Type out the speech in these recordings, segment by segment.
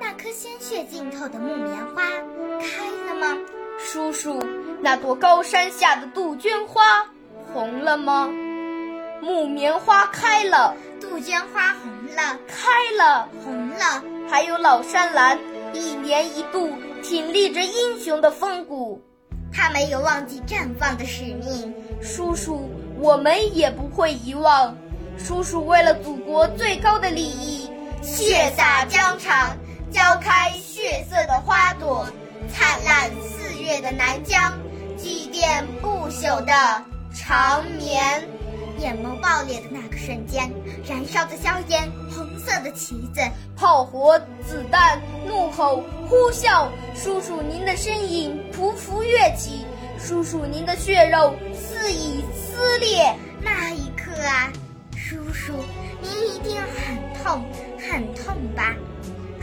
那颗鲜血浸透的木棉花开了吗？叔叔，那朵高山下的杜鹃花红了吗？木棉花开了，杜鹃花红了，开了，红了。还有老山兰，一年一度挺立着英雄的风骨，他没有忘记绽放的使命。叔叔，我们也不会遗忘。叔叔为了祖国最高的利益，血洒疆场，浇开血色的花朵，灿烂四月的南疆，祭奠不朽的长眠。眼眸爆裂的那个瞬间，燃烧的硝烟，红色的旗子，炮火、子弹、怒吼、呼啸，叔叔您的身影匍匐跃起，叔叔您的血肉肆意撕裂。那一刻啊，叔叔您一定很痛很痛吧？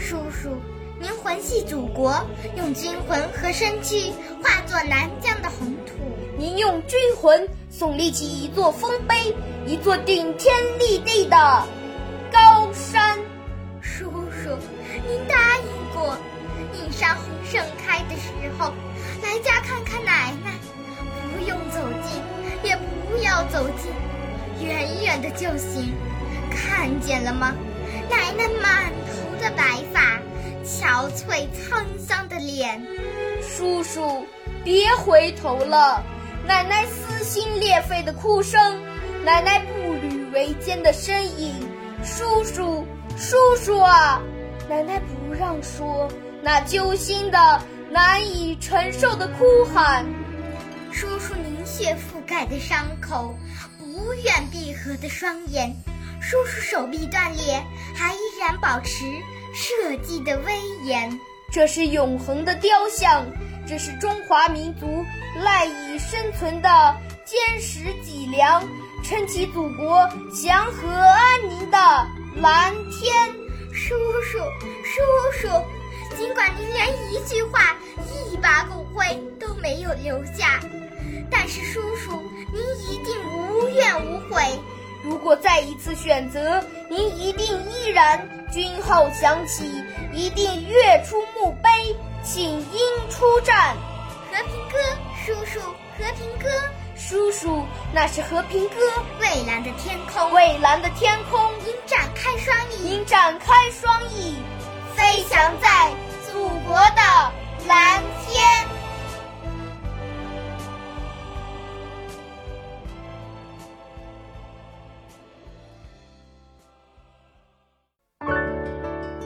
叔叔，您魂系祖国，用军魂和身躯化作南疆的红土。您用军魂耸立起一座丰碑，一座顶天立地的高山。叔叔，您答应过，映山红盛开的时候来家看看奶奶，不用走近，也不要走近，远远的就行。看见了吗？奶奶满的白发，憔悴沧桑的脸。叔叔，别回头了。奶奶撕心裂肺的哭声，奶奶步履维艰的身影，叔叔，叔叔啊！奶奶不让说那揪心的、难以承受的哭喊。叔叔凝血覆盖的伤口，不愿闭合的双眼，叔叔手臂断裂还依然保持社稷的威严。这是永恒的雕像。这是中华民族赖以生存的坚实脊梁，撑起祖国祥和安宁的蓝天。叔叔，叔叔，尽管您连一句话、一把骨灰都没有留下，但是叔叔，您一定无怨无悔。如果再一次选择，您一定依然军号响起，一定跃出墓碑。请缨出战，和平鸽，叔叔，和平鸽，叔叔，那是和平鸽。蔚蓝的天空，蔚蓝的天空，鹰展开双翼，鹰展开双翼，